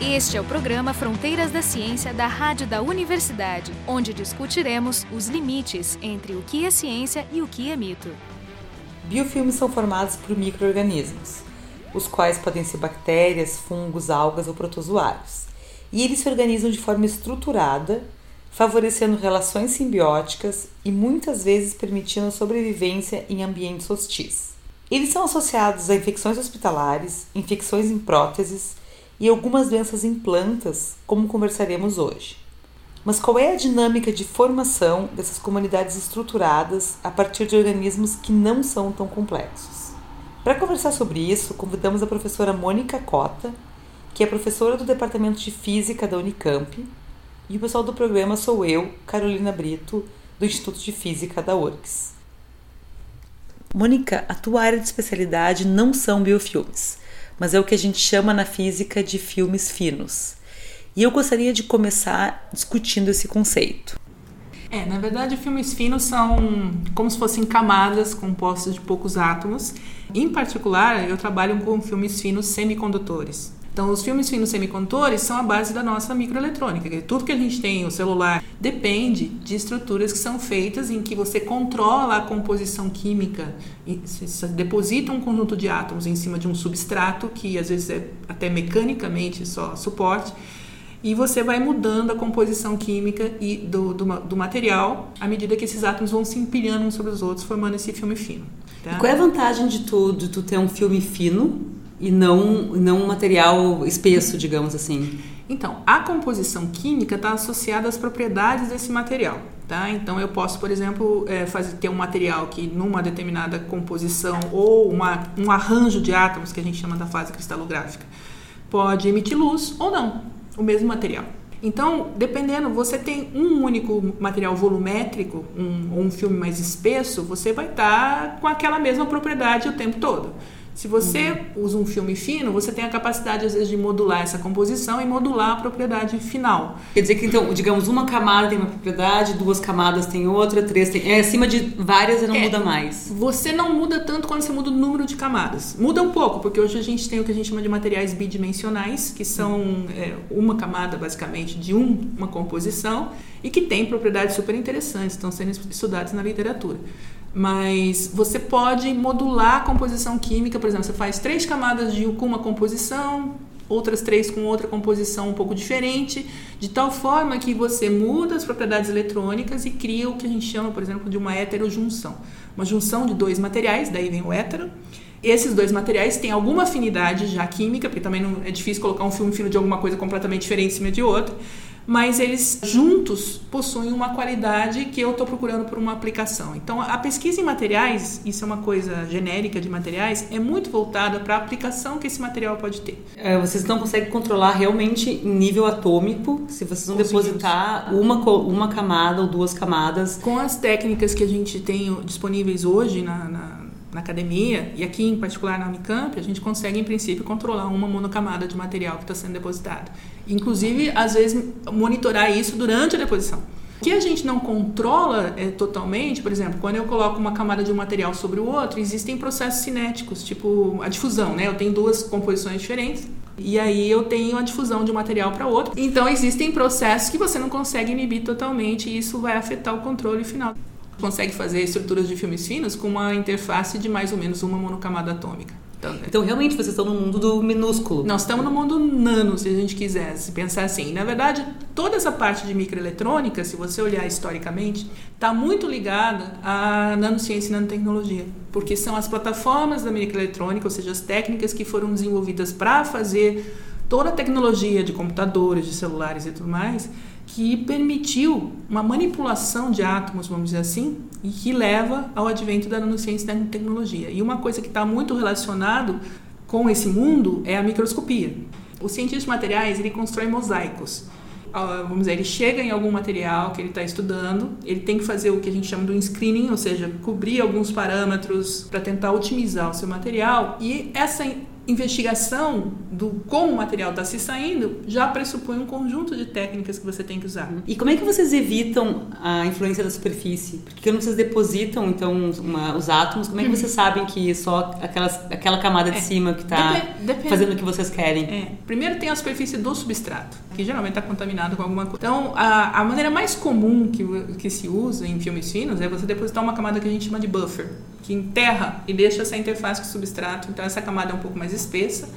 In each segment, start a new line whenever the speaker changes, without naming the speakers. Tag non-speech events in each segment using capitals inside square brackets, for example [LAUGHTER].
Este é o programa Fronteiras da Ciência da Rádio da Universidade, onde discutiremos os limites entre o que é ciência e o que é mito.
Biofilmes são formados por microorganismos, os quais podem ser bactérias, fungos, algas ou protozoários. E eles se organizam de forma estruturada, favorecendo relações simbióticas e muitas vezes permitindo a sobrevivência em ambientes hostis. Eles são associados a infecções hospitalares, infecções em próteses e algumas doenças em plantas, como conversaremos hoje. Mas qual é a dinâmica de formação dessas comunidades estruturadas a partir de organismos que não são tão complexos? Para conversar sobre isso, convidamos a professora Mônica Cota, que é professora do Departamento de Física da Unicamp, e o pessoal do programa sou eu, Carolina Brito, do Instituto de Física da URGS. Mônica, a tua área de especialidade não são biofilmes, mas é o que a gente chama na física de filmes finos. E eu gostaria de começar discutindo esse conceito.
É, na verdade, filmes finos são como se fossem camadas compostas de poucos átomos. Em particular, eu trabalho com filmes finos semicondutores. Então, os filmes finos semicondutores são a base da nossa microeletrônica. Tudo que a gente tem, o celular, depende de estruturas que são feitas em que você controla a composição química, você deposita um conjunto de átomos em cima de um substrato, que às vezes é até mecanicamente só suporte, e você vai mudando a composição química e do, do, do, material à medida que esses átomos vão se empilhando uns sobre os outros, formando esse filme fino.
Tá? qual é a vantagem de tu, de tu ter um filme fino e não, não um material espesso, digamos assim.
Então, a composição química está associada às propriedades desse material. Tá? Então, eu posso, por exemplo, é, fazer, ter um material que, numa determinada composição ou uma, um arranjo de átomos, que a gente chama da fase cristalográfica, pode emitir luz ou não, o mesmo material. Então, dependendo, você tem um único material volumétrico, um, ou um filme mais espesso, você vai estar tá com aquela mesma propriedade o tempo todo. Se você uhum. usa um filme fino, você tem a capacidade, às vezes, de modular essa composição e modular a propriedade final.
Quer dizer que, então, digamos, uma camada tem uma propriedade, duas camadas tem outra, três tem. É acima de várias e não é, muda mais.
Você não muda tanto quando você muda o número de camadas. Muda um pouco, porque hoje a gente tem o que a gente chama de materiais bidimensionais, que são é, uma camada, basicamente, de um, uma composição e que tem propriedades super interessantes, estão sendo estudadas na literatura. Mas você pode modular a composição química, por exemplo, você faz três camadas de com uma composição, outras três com outra composição um pouco diferente, de tal forma que você muda as propriedades eletrônicas e cria o que a gente chama, por exemplo, de uma heterojunção. Uma junção de dois materiais, daí vem o hétero. Esses dois materiais têm alguma afinidade já química, porque também não é difícil colocar um filme fino de alguma coisa completamente diferente em cima de outro mas eles juntos possuem uma qualidade que eu estou procurando por uma aplicação. Então, a pesquisa em materiais, isso é uma coisa genérica de materiais, é muito voltada para a aplicação que esse material pode ter.
É, vocês não conseguem controlar realmente em nível atômico se vocês não depositar uma, uma camada ou duas camadas.
Com as técnicas que a gente tem disponíveis hoje na, na na academia, e aqui em particular na Unicamp, a gente consegue, em princípio, controlar uma monocamada de material que está sendo depositado. Inclusive, às vezes, monitorar isso durante a deposição. O que a gente não controla é, totalmente, por exemplo, quando eu coloco uma camada de um material sobre o outro, existem processos cinéticos, tipo a difusão, né? Eu tenho duas composições diferentes, e aí eu tenho a difusão de um material para outro. Então existem processos que você não consegue inibir totalmente e isso vai afetar o controle final consegue fazer estruturas de filmes finos com uma interface de mais ou menos uma monocamada atômica.
Então, então, realmente, vocês estão no mundo do minúsculo.
Nós estamos no mundo nano, se a gente quisesse pensar assim. Na verdade, toda essa parte de microeletrônica, se você olhar historicamente, está muito ligada à nanociência e nanotecnologia. Porque são as plataformas da microeletrônica, ou seja, as técnicas que foram desenvolvidas para fazer toda a tecnologia de computadores, de celulares e tudo mais, que permitiu uma manipulação de átomos, vamos dizer assim, e que leva ao advento da nanociência e da tecnologia. E uma coisa que está muito relacionado com esse mundo é a microscopia. O cientista de materiais ele constrói mosaicos. Ah, vamos dizer, ele chega em algum material que ele está estudando, ele tem que fazer o que a gente chama de um screening, ou seja, cobrir alguns parâmetros para tentar otimizar o seu material. E essa investigação do como o material está se saindo já pressupõe um conjunto de técnicas que você tem que usar.
E como é que vocês evitam a influência da superfície? Porque quando vocês depositam então uma, os átomos, como é que vocês sabem que só aquelas, aquela camada de é, cima que está fazendo o que vocês querem?
É. Primeiro tem a superfície do substrato, que geralmente está contaminado com alguma coisa. Então a, a maneira mais comum que, que se usa em filmes finos é você depositar uma camada que a gente chama de buffer que enterra e deixa essa interface com o substrato. Então essa camada é um pouco mais espessa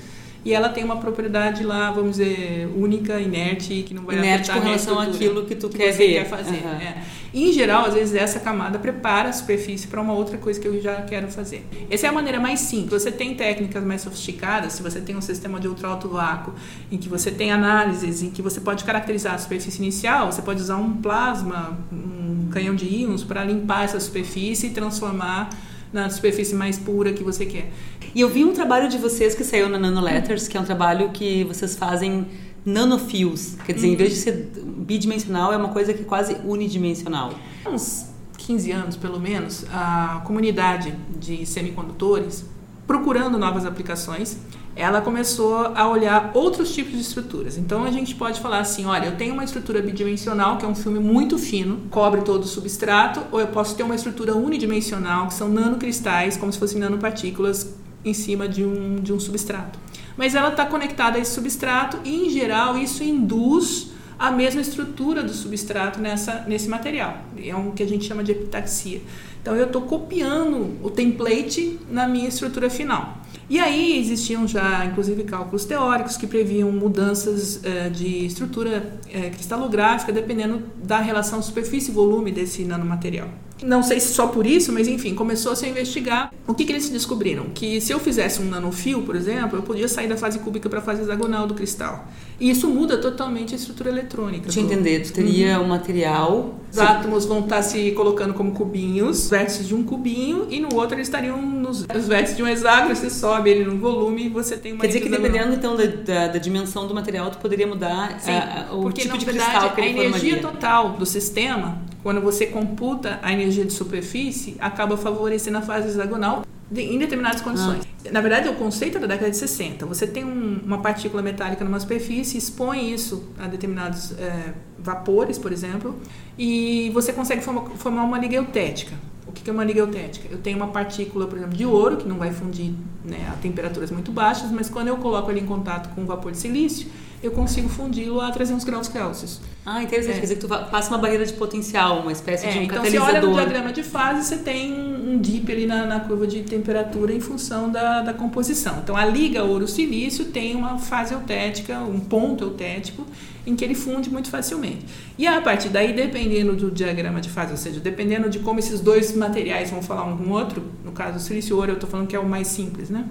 e ela tem uma propriedade lá, vamos dizer, única, inerte, que não vai
inerte afetar com relação àquilo que tu que quer ver.
Quer fazer. Uhum. É. Em geral, às vezes essa camada prepara a superfície para uma outra coisa que eu já quero fazer. Essa é a maneira mais simples. Você tem técnicas mais sofisticadas, se você tem um sistema de ultra alto vácuo, em que você tem análises, em que você pode caracterizar a superfície inicial, você pode usar um plasma, um canhão de íons para limpar essa superfície e transformar na superfície mais pura que você quer.
E eu vi um trabalho de vocês que saiu na Nano Letters, que é um trabalho que vocês fazem nanofios. Quer dizer, uhum. em vez de ser bidimensional, é uma coisa que é quase unidimensional.
Uns 15 anos, pelo menos, a comunidade de semicondutores procurando novas aplicações ela começou a olhar outros tipos de estruturas. Então a gente pode falar assim: olha, eu tenho uma estrutura bidimensional, que é um filme muito fino, cobre todo o substrato, ou eu posso ter uma estrutura unidimensional, que são nanocristais, como se fossem nanopartículas em cima de um, de um substrato. Mas ela está conectada a esse substrato e, em geral, isso induz a mesma estrutura do substrato nessa, nesse material. É o que a gente chama de epitaxia. Então eu estou copiando o template na minha estrutura final. E aí existiam já, inclusive, cálculos teóricos que previam mudanças uh, de estrutura uh, cristalográfica dependendo da relação superfície-volume desse nanomaterial. Não sei se só por isso, mas enfim, começou -se a investigar. O que, que eles descobriram? Que se eu fizesse um nanofio, por exemplo, eu podia sair da fase cúbica para a fase hexagonal do cristal. E isso muda totalmente a estrutura eletrônica.
Entender, tu teria uhum. um material.
Os átomos vão estar tá se colocando como cubinhos, vértices de um cubinho, e no outro eles estariam nos os vértices de um hexágono, você sobe ele no volume e você tem uma.
Quer dizer que dependendo então da, da, da, dimensão do material, tu poderia mudar Sim, a, a, o
porque,
tipo
de
verdade, cristal que
ele A energia formaria. total do sistema, quando você computa a energia de superfície, acaba favorecendo a fase hexagonal em determinadas condições. Ah. Na verdade, o conceito é da década de 60. Você tem um, uma partícula metálica numa superfície, expõe isso a determinados é, vapores, por exemplo, e você consegue formar, formar uma liga eutética. O que é uma liga eutética? Eu tenho uma partícula, por exemplo, de ouro, que não vai fundir né, a temperaturas muito baixas, mas quando eu coloco ele em contato com o vapor de silício, eu consigo fundi-lo a 300 graus Celsius.
Ah, interessante. É. Quer dizer que tu passa uma barreira de potencial, uma espécie é, de um
então
catalisador.
Então, você olha no diagrama de fase, você tem um dip ali na, na curva de temperatura em função da, da composição. Então, a liga ouro-silício tem uma fase eutética, um ponto eutético, em que ele funde muito facilmente. E a partir daí, dependendo do diagrama de fase, ou seja, dependendo de como esses dois materiais vão falar um com o outro, no caso do silício-ouro, eu estou falando que é o mais simples, né?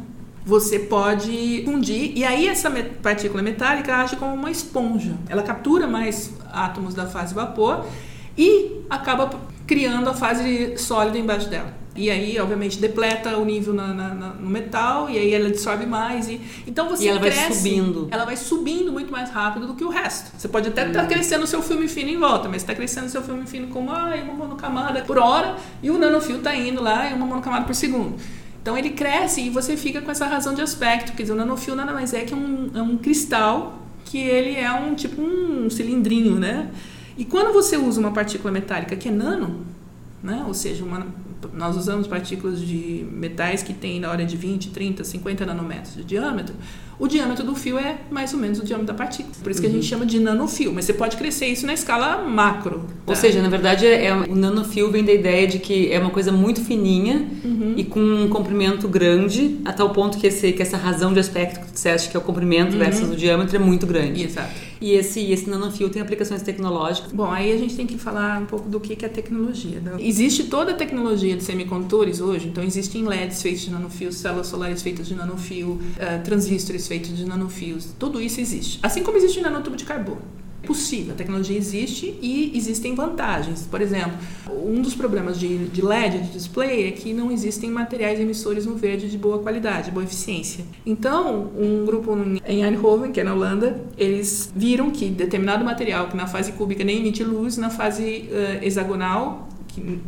você pode fundir e aí essa partícula metálica age como uma esponja. Ela captura mais átomos da fase vapor e acaba criando a fase sólida embaixo dela. E aí, obviamente, depleta o nível na, na, na, no metal e aí ela absorve mais. E, então você
e ela
cresce,
vai subindo.
Ela vai subindo muito mais rápido do que o resto. Você pode até estar tá crescendo o seu filme fino em volta, mas está crescendo o seu filme fino com ah, uma monocamada por hora e o nanofio está indo lá em uma monocamada por segundo. Então ele cresce e você fica com essa razão de aspecto. Quer dizer, o nanofio nada mais é que um, é um cristal que ele é um tipo um cilindrinho, né? E quando você usa uma partícula metálica que é nano, né? Ou seja, uma, nós usamos partículas de metais que têm na hora de 20, 30, 50 nanômetros de diâmetro o diâmetro do fio é mais ou menos o diâmetro da partícula. Por isso que a gente uhum. chama de nanofio, mas você pode crescer isso na escala macro. Tá?
Ou seja, na verdade, é, é, o nanofio vem da ideia de que é uma coisa muito fininha uhum. e com um comprimento grande, a tal ponto que, esse, que essa razão de aspecto que tu disseste, que é o comprimento uhum. versus o diâmetro, é muito grande.
Exato.
E esse, esse nanofio tem aplicações tecnológicas?
Bom, aí a gente tem que falar um pouco do que é tecnologia. Né? Existe toda a tecnologia de semicondutores hoje, então existem LEDs feitos de nanofio, células solares feitas de nanofio, uh, transistores feitos de nanofios, tudo isso existe. Assim como existe nanotubo de carbono possível, a tecnologia existe e existem vantagens. Por exemplo, um dos problemas de, de LED, de display, é que não existem materiais emissores no verde de boa qualidade, boa eficiência. Então, um grupo em Eindhoven, que é na Holanda, eles viram que determinado material que na fase cúbica nem emite luz, na fase uh, hexagonal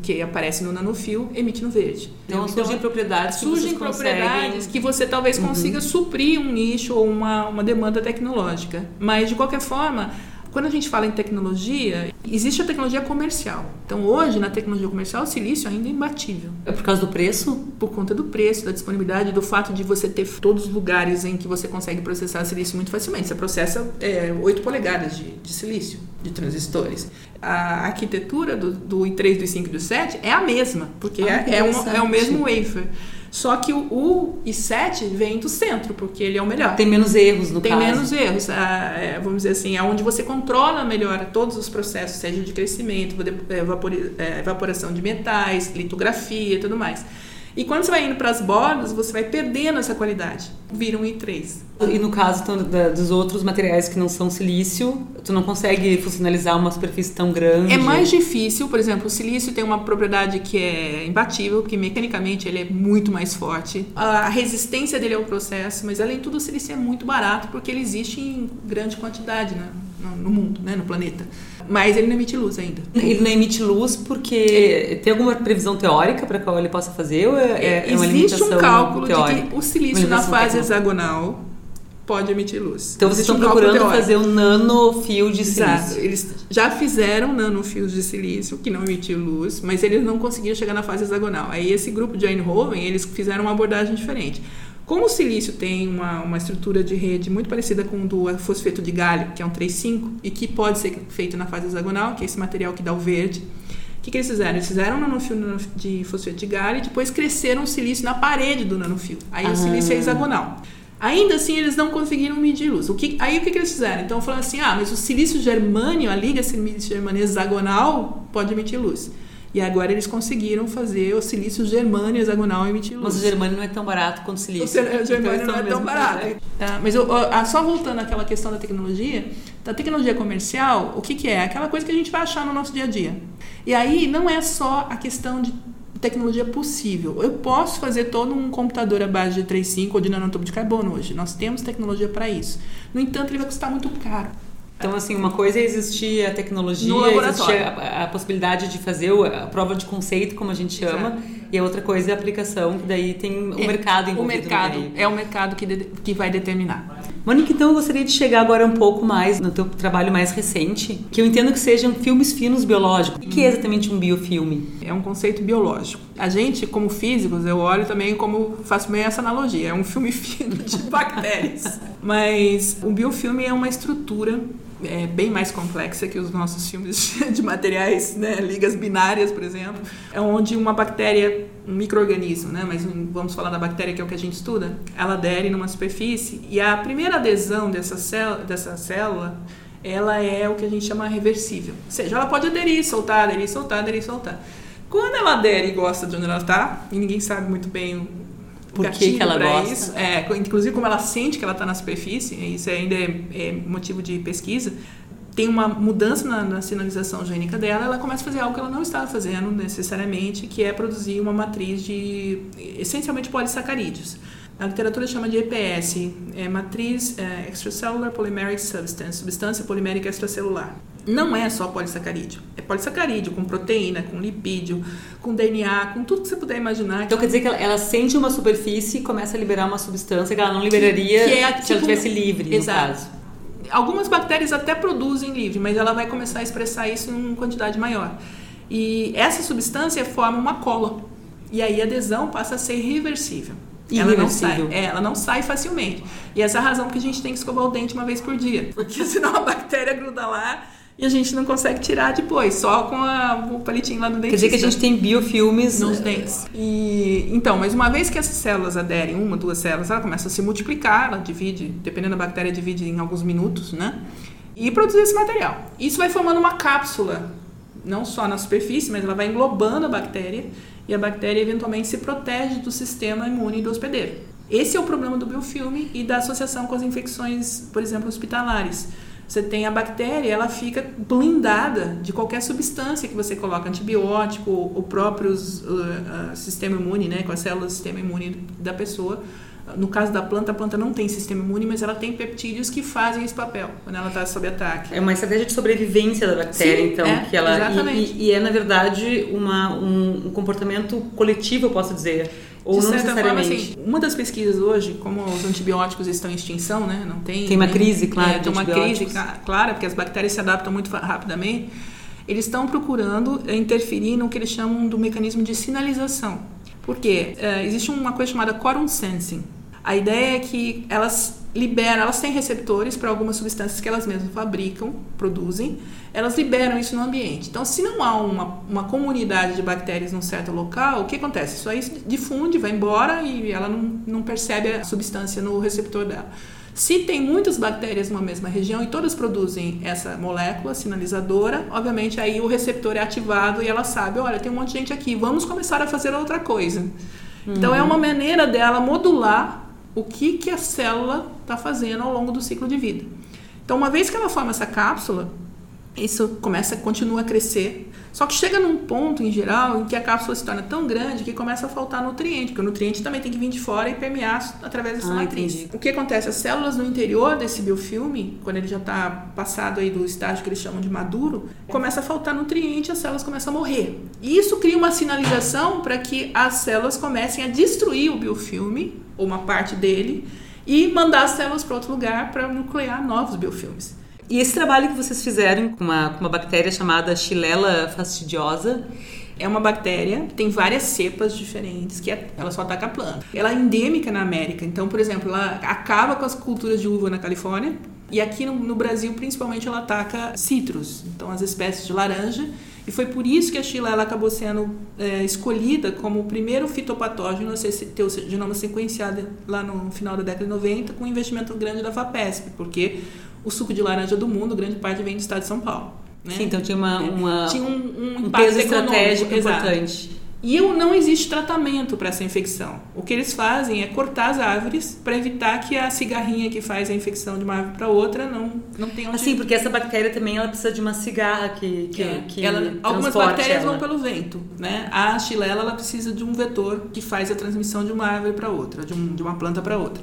que aparece no nanofio emite no verde.
Então, então surgem propriedades que
surgem propriedades que você talvez uhum. consiga suprir um nicho ou uma, uma demanda tecnológica. Mas de qualquer forma, quando a gente fala em tecnologia, existe a tecnologia comercial. Então, hoje, na tecnologia comercial, o silício ainda é imbatível.
É por causa do preço?
Por conta do preço, da disponibilidade, do fato de você ter todos os lugares em que você consegue processar silício muito facilmente. Você processa é, 8 polegadas de, de silício, de transistores. A arquitetura do, do i3, do i5 e do i7 é a mesma, porque ah, é, é, um, é o mesmo wafer. Só que o, o i7 vem do centro, porque ele é o melhor.
Tem menos erros no
Tem
caso.
Tem menos erros. É, vamos dizer assim, é onde você controla melhor todos os processos, seja de crescimento, é, evaporação de metais, litografia e tudo mais. E quando você vai indo para as bordas, você vai perdendo essa qualidade. Vira um I3.
E no caso então, da, dos outros materiais que não são silício, tu não consegue funcionalizar uma superfície tão grande?
É mais difícil. Por exemplo, o silício tem uma propriedade que é imbatível, porque mecanicamente ele é muito mais forte. A resistência dele ao processo, mas além de tudo, o silício é muito barato, porque ele existe em grande quantidade né, no mundo, né, no planeta. Mas ele não emite luz ainda.
Ele não emite luz porque tem alguma previsão teórica para qual ele possa fazer? Ou é, é, é
Existe um cálculo teórica? de que o silício na fase hexagonal pode emitir luz.
Então vocês estão procurando fazer um nanofio de silício.
Exato. Eles já fizeram nanofios de silício que não emitiu luz, mas eles não conseguiam chegar na fase hexagonal. Aí esse grupo de Eindhoven, eles fizeram uma abordagem diferente. Como o silício tem uma, uma estrutura de rede muito parecida com o do fosfeto de galho, que é um 3,5, e que pode ser feito na fase hexagonal, que é esse material que dá o verde, o que, que eles fizeram? Eles fizeram um nanofio de fosfeto de galho e depois cresceram o silício na parede do nanofio. Aí ah. o silício é hexagonal. Ainda assim, eles não conseguiram medir luz. O que, aí o que, que eles fizeram? Então, falaram assim: ah, mas o silício germânio, a liga silício germânio hexagonal, pode emitir luz. E agora eles conseguiram fazer o silício germânio hexagonal emitir luz.
Mas o germânio não é tão barato quanto o silício.
O germânio então, não é tão barato. Tá? Mas eu, eu, só voltando àquela questão da tecnologia, da tecnologia comercial, o que, que é? Aquela coisa que a gente vai achar no nosso dia a dia. E aí não é só a questão de tecnologia possível. Eu posso fazer todo um computador à base de 3.5 ou de nanotopo de carbono hoje. Nós temos tecnologia para isso. No entanto, ele vai custar muito caro.
Então, assim, uma coisa é existir a tecnologia, existir a, a, possibilidade de fazer a prova de conceito, como a gente chama, Exato. e a outra coisa é a aplicação, que daí tem o é, mercado envolvido.
O mercado é o mercado que, de, que vai determinar.
Mônica, então eu gostaria de chegar agora um pouco mais no teu trabalho mais recente, que eu entendo que sejam filmes finos biológicos. O que é exatamente um biofilme?
É um conceito biológico. A gente, como físicos, eu olho também como faço bem essa analogia. É um filme [LAUGHS] fino de bactérias. [LAUGHS] Mas o biofilme é uma estrutura é, bem mais complexa que os nossos filmes [LAUGHS] de materiais, né, ligas binárias, por exemplo, é onde uma bactéria, um microorganismo, né, mas vamos falar da bactéria que é o que a gente estuda, ela adere numa superfície e a primeira adesão dessa, célula, dessa célula ela é o que a gente chama reversível. Ou seja, ela pode aderir, soltar, aderir, soltar, aderir, soltar. Quando ela adere e gosta de onde ela está, e ninguém sabe muito bem
por que, que ela gosta.
Isso. É, inclusive como ela sente que ela está na superfície, isso ainda é, é, motivo de pesquisa. Tem uma mudança na, na, sinalização gênica dela, ela começa a fazer algo que ela não estava fazendo necessariamente, que é produzir uma matriz de essencialmente polissacarídeos. A literatura chama de EPS, é matriz é, extracellular polymeric substance, substância polimérica extracelular não é só polissacarídeo. É polissacarídeo com proteína, com lipídio, com DNA, com tudo que você puder imaginar.
Então quer dizer que ela, ela sente uma superfície e começa a liberar uma substância que ela não liberaria que, que é, tipo, se ela estivesse tipo, livre, exato. Caso.
Algumas bactérias até produzem livre, mas ela vai começar a expressar isso em uma quantidade maior. E essa substância forma uma cola. E aí a adesão passa a ser reversível. Ela não sai. É, ela não sai facilmente. E essa é a razão que a gente tem que escovar o dente uma vez por dia. [LAUGHS] Porque senão a bactéria gruda lá e a gente não consegue tirar depois, só com a, o palitinho lá no dente.
Quer dizer que a gente tem biofilmes
nos dentes. E então, mas uma vez que essas células aderem, uma, duas células, ela começa a se multiplicar, ela divide, dependendo da bactéria, divide em alguns minutos, né? E produzir esse material. Isso vai formando uma cápsula, não só na superfície, mas ela vai englobando a bactéria e a bactéria eventualmente se protege do sistema imune do hospedeiro. Esse é o problema do biofilme e da associação com as infecções, por exemplo, hospitalares você tem a bactéria, ela fica blindada de qualquer substância que você coloca, antibiótico, o próprio uh, uh, sistema imune, né, com as células do sistema imune da pessoa, No caso da planta, a planta não tem sistema imune, mas ela tem peptídeos que fazem esse papel quando ela está sob ataque.
É uma estratégia de sobrevivência da bactéria,
Sim,
então,
é,
que ela
exatamente.
e, e é na verdade uma, um, um comportamento coletivo, eu posso dizer, ou
de
não
certa forma,
necessariamente.
assim, uma das pesquisas hoje, como os antibióticos estão em extinção, né? Não tem.
Tem uma
né,
crise, claro,
é, tem uma crise cla- clara, porque as bactérias se adaptam muito rapidamente. Eles estão procurando eh, interferir no que eles chamam do mecanismo de sinalização. Por quê? Eh, existe uma coisa chamada quorum sensing. A ideia é que elas liberam, elas têm receptores para algumas substâncias que elas mesmas fabricam, produzem, elas liberam isso no ambiente. Então, se não há uma, uma comunidade de bactérias num certo local, o que acontece? Isso aí difunde, vai embora e ela não, não percebe a substância no receptor dela. Se tem muitas bactérias numa mesma região e todas produzem essa molécula sinalizadora, obviamente aí o receptor é ativado e ela sabe, olha, tem um monte de gente aqui, vamos começar a fazer outra coisa. Então é uma maneira dela modular o que, que a célula está fazendo ao longo do ciclo de vida. Então, uma vez que ela forma essa cápsula, isso começa, continua a crescer. Só que chega num ponto, em geral, em que a cápsula se torna tão grande que começa a faltar nutriente, porque o nutriente também tem que vir de fora e permear através dessa
Ah,
matriz.
entendi.
O que acontece? As células no interior desse biofilme, quando ele já está passado aí do estágio que eles chamam de maduro, começa a faltar nutriente e as células começam a morrer. E isso cria uma sinalização para que as células comecem a destruir o biofilme, ou uma parte dele, e mandar as células para outro lugar para nuclear novos biofilmes.
E esse trabalho que vocês fizeram com uma, com uma bactéria chamada Xylella fastidiosa,
É uma bactéria, tem várias cepas diferentes, que é- ela só ataca a planta. Ela é endêmica na América, então, por exemplo, ela acaba com as culturas de uva na Califórnia, e aqui no, no Brasil, principalmente, ela ataca citros, então as espécies de laranja, e foi por isso que a Xylella acabou sendo é, escolhida como o primeiro fitopatógeno a ser, ter o genoma sequenciado lá no final da década de 90, com um investimento grande da FAPESP, porque o suco de laranja do mundo, grande parte vem do estado de São Paulo. Né?
sim, então tinha uma, uma-
Tinha um, um
um peso estratégico
exato.
importante.
E eu- não existe tratamento para essa infecção. O que eles fazem é cortar as árvores para evitar que a cigarrinha que faz a infecção de uma árvore para outra não, não tenha onde...
Assim, porque essa bactéria também ela precisa de uma cigarra que, que,
É,
que
ela- algumas bactérias
ela.
vão pelo vento, né? A Xylella ela precisa de um vetor que faz a transmissão de uma árvore para outra, de, um- de uma planta para outra.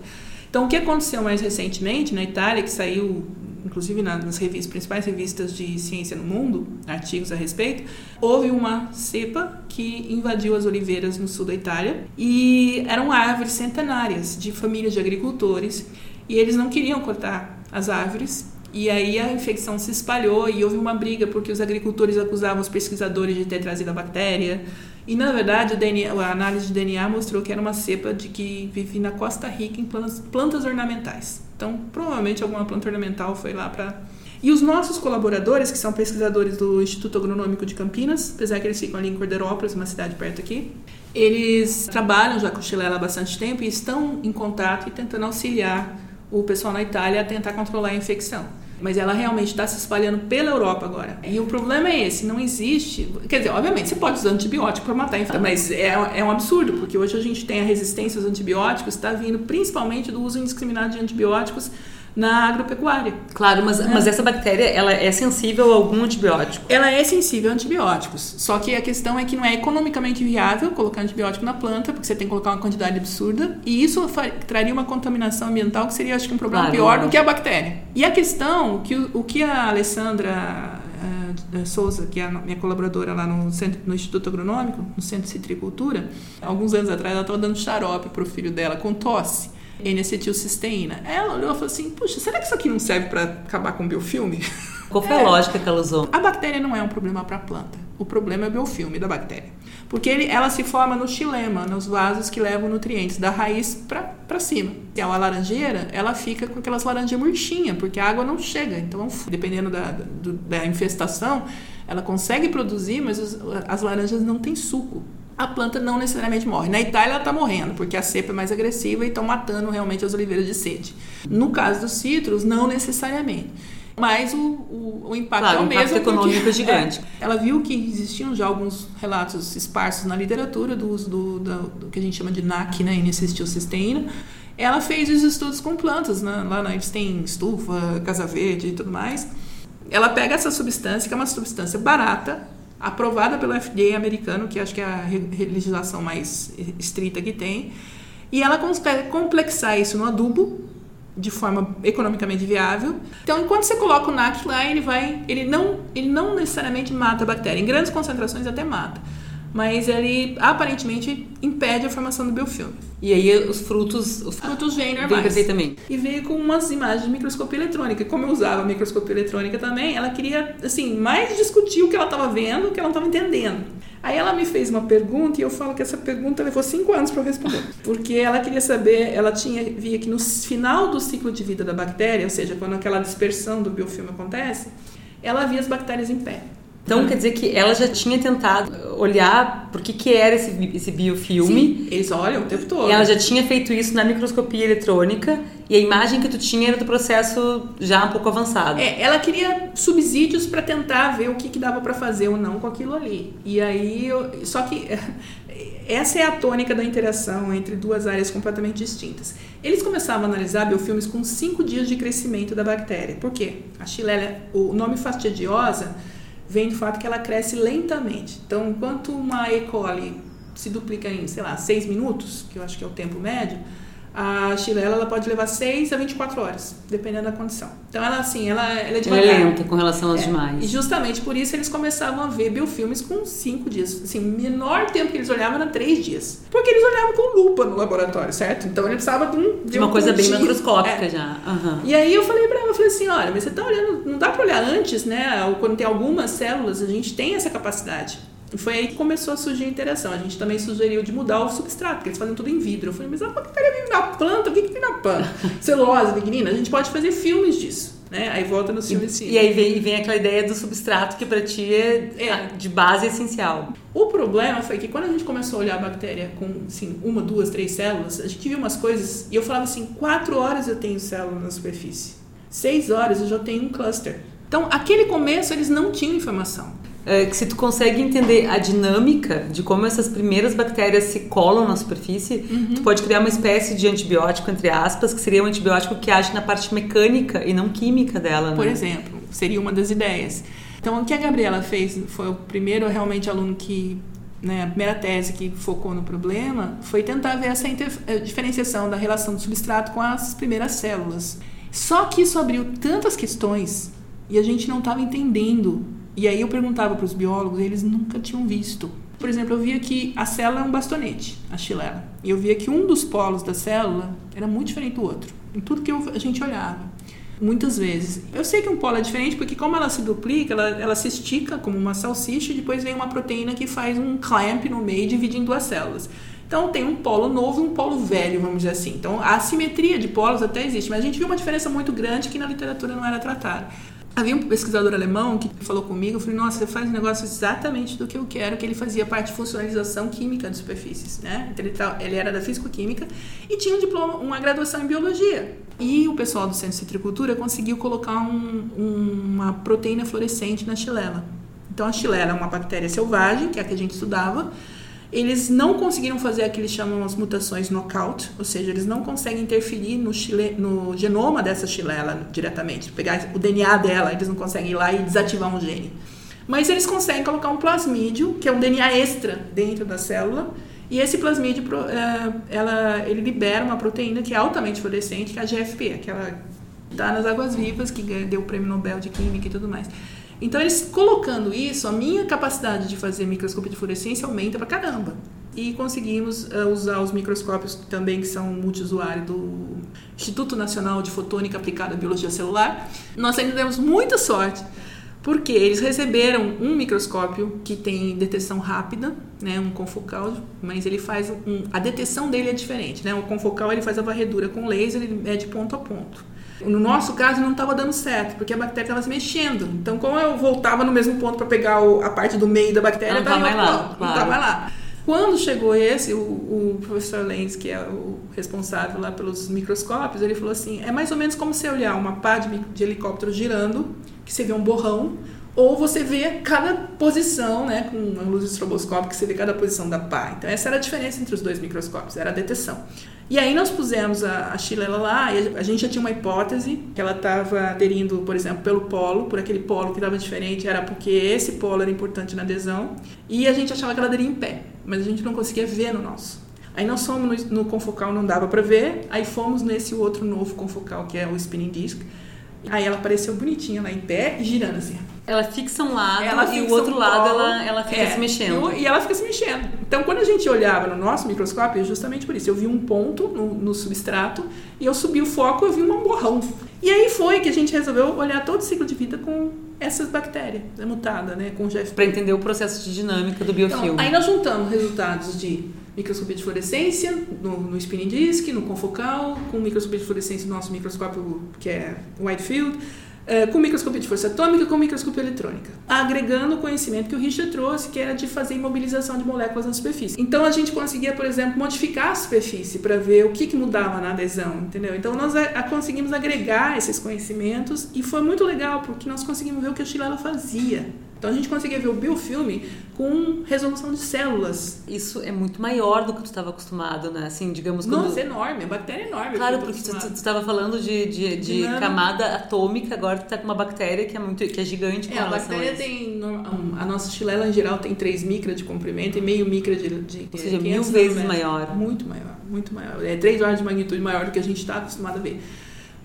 Então, o que aconteceu mais recentemente na Itália, que saiu inclusive na- nas revistas, principais revistas de ciência no mundo, artigos a respeito, houve uma cepa que invadiu as oliveiras no sul da Itália e eram árvores centenárias de famílias de agricultores e eles não queriam cortar as árvores e aí a infecção se espalhou e houve uma briga porque os agricultores acusavam os pesquisadores de ter trazido a bactéria. E na verdade DNA, a análise de DNA mostrou que era uma cepa de que vive na Costa Rica em plantas, plantas ornamentais. Então provavelmente alguma planta ornamental foi lá para. E os nossos colaboradores, que são pesquisadores do Instituto Agronômico de Campinas, apesar que eles ficam ali em Corderópolis, uma cidade perto aqui, eles trabalham já com Xylella há bastante tempo e estão em contato e tentando auxiliar o pessoal na Itália a tentar controlar a infecção. Mas ela realmente está se espalhando pela Europa agora. E o problema é esse, não existe. Quer dizer, obviamente você pode usar antibiótico para matar infecção, mas é, é um absurdo, porque hoje a gente tem a resistência aos antibióticos, está vindo principalmente do uso indiscriminado de antibióticos na agropecuária.
Claro, mas,
É.
mas essa bactéria ela é sensível a algum antibiótico.
Ela é sensível a antibióticos. Só que a questão é que não é economicamente viável colocar antibiótico na planta, porque você tem que colocar uma quantidade absurda. E isso traria uma contaminação ambiental que seria, acho que, um problema
Claro,
pior do que a bactéria. E a questão, que o, o que a Alessandra eh, Souza, que é a minha colaboradora lá no, centro, no Instituto Agronômico, no Centro de Citricultura, alguns anos atrás ela estava dando xarope para o filho dela com tosse. N-acetilcisteína. Ela olhou e falou assim: Puxa, será que isso aqui não serve para acabar com o biofilme?
Qual foi a lógica que ela usou?
A bactéria não é um problema para a planta. O problema é o biofilme da bactéria. Porque ele, ela se forma no xilema, nos vasos que levam nutrientes da raiz para cima. Se é uma laranjeira, ela fica com aquelas laranjas murchinhas, porque a água não chega. Então, dependendo da, da infestação, ela consegue produzir, mas os- as laranjas não têm suco. A planta não necessariamente morre. Na Itália ela está morrendo, porque a cepa é mais agressiva e estão matando realmente as oliveiras de sede. No caso dos citros, não necessariamente. Mas o, o, o impacto
Claro,
é o
o impacto
mesmo. porque-
econômico é gigante.
é, ela viu que existiam já alguns relatos esparsos na literatura do uso do, do, do que a gente chama de NAC, né, N-acetilcisteína. Ela fez os estudos com plantas, né? lá na- eles têm estufa, casa verde e tudo mais. Ela pega essa substância, que é uma substância barata, aprovada pelo FDA americano, que acho que é a legislação mais estrita que tem. e ela consegue complexar isso no adubo de forma economicamente viável. Então, enquanto você coloca o NAC lá, ele vai, ele não, ele não necessariamente mata a bactéria. Em grandes concentrações até mata, mas ele aparentemente impede a formação do biofilme.
E aí os frutos,
os frutos vêm normais.
Perfeitamente.
E veio com umas imagens de microscopia eletrônica. Como eu usava microscopia eletrônica também, ela queria assim mais discutir o que ela estava vendo, o que ela não estava entendendo. Aí ela me fez uma pergunta e eu falo que essa pergunta levou cinco anos para eu responder. [LAUGHS] Porque ela queria saber, ela tinha via que no final do ciclo de vida da bactéria, ou seja, quando aquela dispersão do biofilme acontece, ela via as bactérias em pé.
Então quer dizer que ela já tinha tentado olhar por que, que era esse, esse biofilme.
Sim, eles olham o tempo todo.
Ela já tinha feito isso na microscopia eletrônica e a imagem que tu tinha era do processo já um pouco avançado.
É, ela queria subsídios para tentar ver o que, que dava para fazer ou não com aquilo ali. E aí, eu, só que [LAUGHS] essa é a tônica da interação entre duas áreas completamente distintas. Eles começavam a analisar biofilmes com cinco dias de crescimento da bactéria. Por quê? A Xylella, o nome fastidiosa vem do fato que ela cresce lentamente. Então, enquanto uma E. coli se duplica em, sei lá, 6 minutos, que eu acho que é o tempo médio, a Xylella ela pode levar 6 a 24 horas, dependendo da condição. Então, ela assim, ela, ela é devagar.
Ela é lenta com relação aos é. demais.
E justamente por isso eles começavam a ver biofilmes com 5 dias. Assim, o menor tempo que eles olhavam era 3 dias. Porque eles olhavam com lupa no laboratório, certo? Então, ele precisava de um...
De, uma um coisa bem macroscópica é. já. Uhum.
E aí eu falei pra falei assim, olha, mas você tá olhando, não dá pra olhar antes, né? Quando tem algumas células, a gente tem essa capacidade. E foi aí que começou a surgir a interação. A gente também sugeriu de mudar o substrato, porque eles fazem tudo em vidro. Eu falei, mas a bactéria vive na planta, o que, que tem na planta? [LAUGHS] Celulose, lignina, a gente pode fazer filmes disso. Né? Aí volta nos filmes
E, e aí vem, vem aquela ideia do substrato que para ti é, é, de base essencial.
O problema foi que quando a gente começou a olhar a bactéria com assim, uma, duas, três células, a gente viu umas coisas e eu falava assim: quatro horas eu tenho célula na superfície, seis horas eu já tenho um cluster. Então, aquele começo eles não tinham informação
é, que se tu consegue entender a dinâmica de como essas primeiras bactérias se colam na superfície, uhum. tu pode criar uma espécie de antibiótico, entre aspas, que seria um antibiótico que age na parte mecânica e não química dela.
Por né? exemplo, seria uma das ideias. Então, o que a Gabriela fez foi o primeiro realmente aluno que né, a primeira tese que focou no problema foi tentar ver essa eh, diferenciação da relação do substrato com as primeiras células. Só que isso abriu tantas questões e a gente não estava entendendo e aí eu perguntava para os biólogos, eles nunca tinham visto. Por exemplo, eu via que a célula é um bastonete, a xilela. E eu via que um dos polos da célula era muito diferente do outro, em tudo que eu, a gente olhava. Muitas vezes. Eu sei que um polo é diferente porque, como ela se duplica, ela, ela se estica como uma salsicha e depois vem uma proteína que faz um clamp no meio em duas células. Então tem um polo novo e um polo velho, vamos dizer assim. Então a assimetria de polos até existe, mas a gente viu uma diferença muito grande que na literatura não era tratada. Havia um pesquisador alemão que falou comigo, eu falei, nossa, você faz um negócio exatamente do que eu quero, que ele fazia parte de funcionalização química de superfícies, né? Então, ele, ele era da físico-química e tinha um diploma, uma graduação em biologia. E o pessoal do Centro de Citricultura conseguiu colocar um, uma proteína fluorescente na xilela. Então, a xilela é uma bactéria selvagem, que é a que a gente estudava, eles não conseguiram fazer o que eles chamam as mutações knockout, ou seja, eles não conseguem interferir no, chile, no genoma dessa xilela diretamente, pegar o DNA dela, eles não conseguem ir lá e desativar um gene. Mas eles conseguem colocar um plasmídio, que é um DNA extra dentro da célula, e esse plasmídio é, ela, ele libera uma proteína que é altamente fluorescente, que é a GFP, aquela está nas águas vivas, que deu o prêmio Nobel de Química e tudo mais. Então, eles colocando isso, a minha capacidade de fazer microscopia de fluorescência aumenta pra caramba. E conseguimos uh, usar os microscópios também que são multiusuário do Instituto Nacional de Fotônica Aplicada à Biologia Celular. Nós ainda demos muita sorte, porque eles receberam um microscópio que tem detecção rápida, né, um confocal, mas ele faz um, a detecção dele é diferente, né? O confocal ele faz a varredura com laser, ele mede ponto a ponto. No nosso caso, não estava dando certo, porque a bactéria estava se mexendo. Então, como eu voltava no mesmo ponto para pegar o, a parte do meio da bactéria,
não estava mais lá. Claro.
Não estava lá. Quando chegou esse, o, o, professor Lenz, que é o responsável lá pelos microscópios, ele falou assim: é mais ou menos como você olhar uma pá de, de helicóptero girando, que você vê um borrão, ou você vê cada posição, né, com uma luz estroboscópica, você vê cada posição da pá. Então, essa era a diferença entre os dois microscópios, era a detecção. E aí nós pusemos a, a Chilela lá, e a gente já tinha uma hipótese que ela estava aderindo, por exemplo, pelo polo, por aquele polo que estava diferente, era porque esse polo era importante na adesão, e a gente achava que ela aderia em pé, mas a gente não conseguia ver no nosso. Aí nós fomos no, no confocal, não dava para ver. Aí fomos nesse outro novo confocal, que é o spinning disc. Aí ela apareceu bonitinha lá em pé e girando assim.
Ela fixa um lado
Ela
e o outro
um
lado
polo.
ela, ela fica
É,
se mexendo.
E, ela fica se mexendo. Então, quando a gente olhava no nosso microscópio, é justamente por isso. Eu vi um ponto no, no substrato e eu subi o foco eu vi um borrão. E aí foi que a gente resolveu olhar todo o ciclo de vida com essas bactérias, né, mutada, né, com GFP.
Pra entender o processo de dinâmica do biofilme.
Então, aí nós juntamos resultados de microscopia de fluorescência no, no spinning disk, no confocal, com microscopia de fluorescência no nosso microscópio que é wide field, com microscopia de força atômica, com microscopia eletrônica, agregando o conhecimento que o Richard trouxe, que era de fazer imobilização de moléculas na superfície. Então a gente conseguia, por exemplo, modificar a superfície para ver o que, que mudava na adesão, entendeu? Então nós a, a conseguimos agregar esses conhecimentos e foi muito legal porque nós conseguimos ver o que a Chilena fazia. Então a gente conseguia ver o biofilme com resolução de células.
Isso é muito maior do que tu estava acostumado, né? Assim, digamos quando...
Nossa, é enorme, a bactéria é enorme.
Claro, porque tu estava falando de, de, de camada atômica, agora tu tá com uma bactéria que é muito que é gigante
É, a bactéria
a
tem. A nossa chilela em geral tem 3 micra de comprimento e meio micra de. de
Ou seja,
500
mil vezes
nanômetros.
maior.
Muito maior, muito maior. É 3 ordens de magnitude maior do que a gente está acostumado a ver.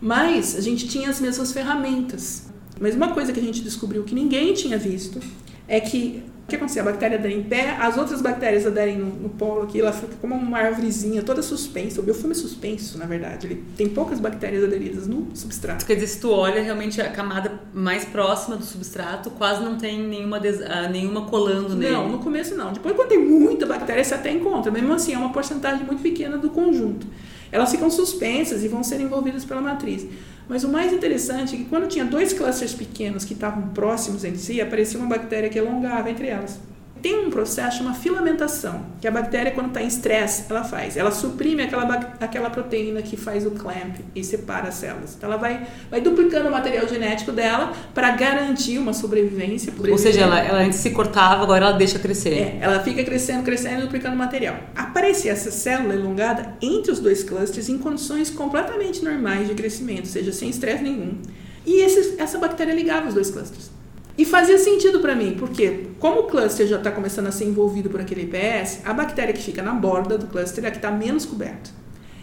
Mas a gente tinha as mesmas ferramentas. Mas uma coisa que a gente descobriu que ninguém tinha visto é que o que acontecia? A bactéria adere em pé, as outras bactérias aderem no, no polo aqui, ela fica como uma árvorezinha, toda suspensa. O biofilme é suspenso, na verdade. Ele tem poucas bactérias aderidas no substrato.
Quer dizer, se tu olha realmente a camada mais próxima do substrato, quase não tem nenhuma, des- ah, nenhuma colando nele.
Não, no começo não. Depois, quando tem muita bactéria, você até encontra. Mesmo assim, é uma porcentagem muito pequena do conjunto. Elas ficam suspensas e vão ser envolvidas pela matriz. Mas o mais interessante é que quando tinha dois clusters pequenos que estavam próximos entre si, aparecia uma bactéria que alongava entre elas. Tem um processo chamado filamentação, que a bactéria, quando está em estresse, ela faz. Ela suprime aquela, aquela proteína que faz o clamp e separa as células. Então, ela vai, vai duplicando o material genético dela para garantir uma sobrevivência.
Ou seja, ela, ela antes se cortava, agora ela deixa crescer.
É, ela fica crescendo, crescendo e duplicando o material. Aparece essa célula elongada entre os dois clusters em condições completamente normais de crescimento, ou seja, sem estresse nenhum. E esse- essa bactéria ligava os dois clusters. E fazia sentido para mim, porque como o cluster já está começando a ser envolvido por aquele IPS, a bactéria que fica na borda do cluster é a que está menos coberta.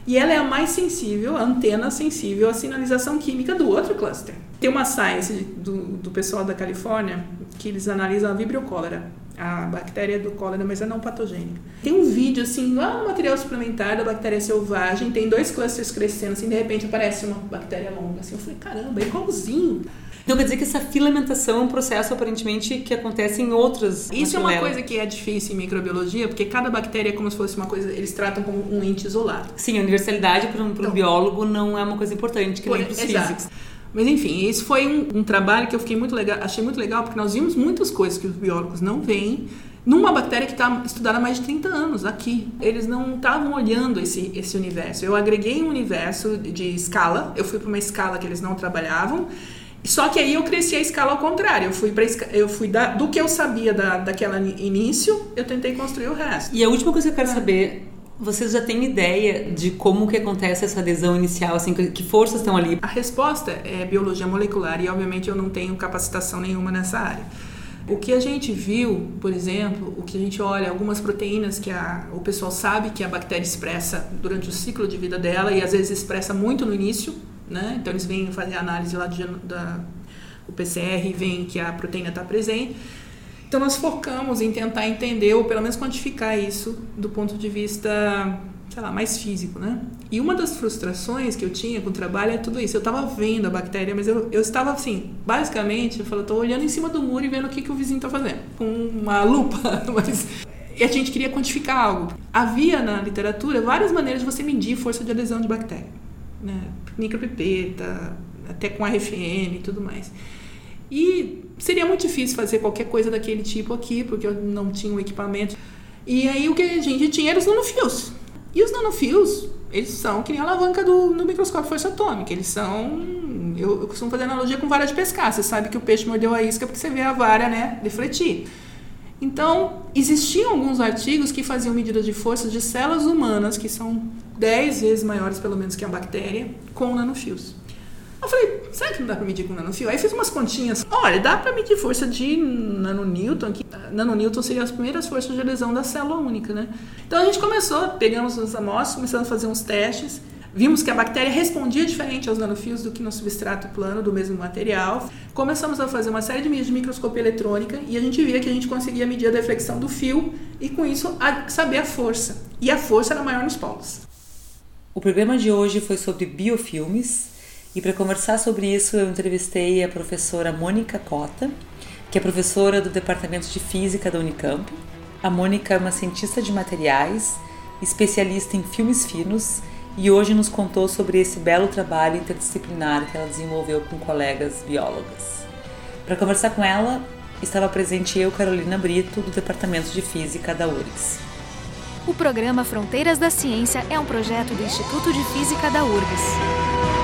E ela é a mais sensível, a antena sensível à sinalização química do outro cluster. Tem uma science do, do pessoal da Califórnia que eles analisam a vibrio cólera, a bactéria do cólera, mas é não patogênica. Tem um vídeo assim, lá no material suplementar da bactéria selvagem, tem dois clusters crescendo, assim, de repente aparece uma bactéria longa. Assim, eu falei, caramba, é igualzinho.
Então quer dizer que essa filamentação é um processo aparentemente que acontece em outras
Isso é uma coisa que é difícil em microbiologia, porque cada bactéria é como se fosse uma coisa, eles tratam como um ente isolado.
Sim, a universalidade para um, para um
Então-
biólogo não é uma coisa importante, que nem para os físicos.
Mas enfim, isso foi um, um trabalho que eu fiquei muito legal, achei muito legal, porque nós vimos muitas coisas que os biólogos não veem numa bactéria que está estudada há mais de 30 anos aqui. Eles não estavam olhando esse, esse universo. Eu agreguei um universo de, de escala, eu fui para uma escala que eles não trabalhavam. Só que aí eu cresci a escala ao contrário. Eu fui, pra, eu fui da, do que eu sabia da, daquela início, eu tentei construir o resto.
E a última coisa que eu quero saber, vocês já têm ideia de como que acontece essa adesão inicial, assim, que que forças estão ali?
A resposta é biologia molecular e, obviamente, eu não tenho capacitação nenhuma nessa área. O que a gente viu, por exemplo, o que a gente olha, algumas proteínas que a, o pessoal sabe que a bactéria expressa durante o ciclo de vida dela e às vezes expressa muito no início, né? Então eles vêm fazer análise lá de, da, o PCR e veem que a proteína está presente. Então nós focamos em tentar entender ou pelo menos quantificar isso do ponto de vista, sei lá, mais físico, né? E uma das frustrações que eu tinha com o trabalho é tudo isso. Eu estava vendo a bactéria, mas eu, eu estava assim, basicamente, eu falo, estou olhando em cima do muro e vendo o que, que o vizinho está fazendo, com uma [LAUGHS] lupa, mas e a gente queria quantificar algo. Havia na literatura várias maneiras de você medir força de adesão de bactéria, né? Micropipeta, até com RFM e tudo mais. E seria muito difícil fazer qualquer coisa daquele tipo aqui, porque eu não tinha um equipamento. E aí o que a gente tinha era os nanofios. E os nanofios, eles são que nem a alavanca do, no microscópio força atômica. Eles são. Eu, eu costumo fazer analogia com vara de pescar. Você sabe que o peixe mordeu a isca porque você vê a vara, né, defletir. Então, existiam alguns artigos que faziam medidas de força de células humanas, que são 10 vezes maiores, pelo menos, que a bactéria, com nanofios. Eu falei, será que não dá para medir com nanofio? Aí fiz umas continhas. Olha, dá para medir força de nanonewton. Que nanonewton seria as primeiras forças de lesão da célula única, né? Então a gente começou, pegamos as amostras, começamos a fazer uns testes. Vimos que a bactéria respondia diferente aos nanofios do que no substrato plano do mesmo material. Começamos a fazer uma série de medidas de microscopia eletrônica e a gente via que a gente conseguia medir a deflexão do fio e com isso saber a força. E a força era maior nos polos.
O programa de hoje foi sobre biofilmes e para conversar sobre isso eu entrevistei a professora Mônica Cota, que é professora do Departamento de Física da Unicamp. A Mônica é uma cientista de materiais, especialista em filmes finos e hoje nos contou sobre esse belo trabalho interdisciplinar que ela desenvolveu com colegas biólogas. Para conversar com ela, estava presente eu, Carolina Brito, do Departamento de Física da URGS.
O programa Fronteiras da Ciência é um projeto do Instituto de Física da URGS.